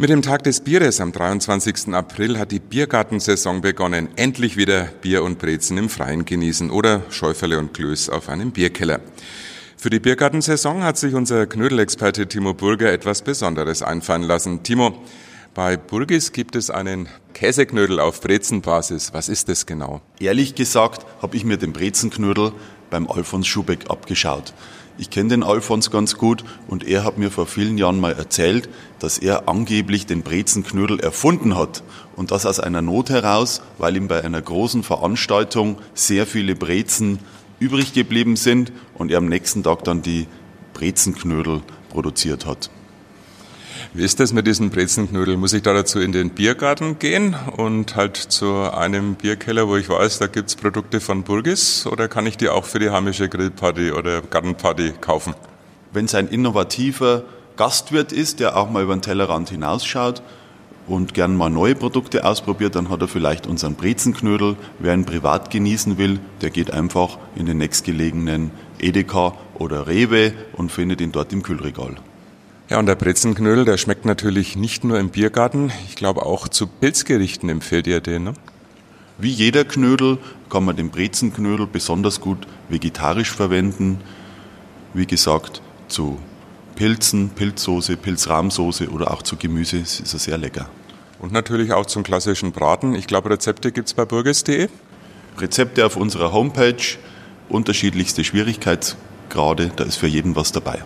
Mit dem Tag des Bieres am 23. April hat die Biergartensaison begonnen. Endlich wieder Bier und Brezen im Freien genießen oder Schäuferle und Klöß auf einem Bierkeller. Für die Biergartensaison hat sich unser Knödelexperte Timo Burger etwas Besonderes einfallen lassen. Timo, bei Burgis gibt es einen Käseknödel auf Brezenbasis. Was ist das genau? Ehrlich gesagt habe ich mir den Brezenknödel beim Alfons Schubeck abgeschaut. Ich kenne den Alfons ganz gut und er hat mir vor vielen Jahren mal erzählt, dass er angeblich den Brezenknödel erfunden hat. Und das aus einer Not heraus, weil ihm bei einer großen Veranstaltung sehr viele Brezen übrig geblieben sind und er am nächsten Tag dann die Brezenknödel produziert hat. Wie ist das mit diesen Brezenknödeln? Muss ich da dazu in den Biergarten gehen und halt zu einem Bierkeller, wo ich weiß, da gibt's Produkte von Burgis oder kann ich die auch für die heimische Grillparty oder Gartenparty kaufen? Wenn es ein innovativer Gastwirt ist, der auch mal über den Tellerrand hinausschaut und gern mal neue Produkte ausprobiert, dann hat er vielleicht unseren Brezenknödel. Wer ihn privat genießen will, der geht einfach in den nächstgelegenen Edeka oder Rewe und findet ihn dort im Kühlregal. Ja, und der Brezenknödel, der schmeckt natürlich nicht nur im Biergarten, ich glaube auch zu Pilzgerichten empfiehlt ihr den, ne? Wie jeder Knödel kann man den Brezenknödel besonders gut vegetarisch verwenden. Wie gesagt, zu Pilzen, Pilzsoße, Pilzrahmsoße oder auch zu Gemüse ist er sehr lecker. Und natürlich auch zum klassischen Braten. Ich glaube, Rezepte gibt es bei burgers.de. Rezepte auf unserer Homepage, unterschiedlichste Schwierigkeitsgrade, da ist für jeden was dabei.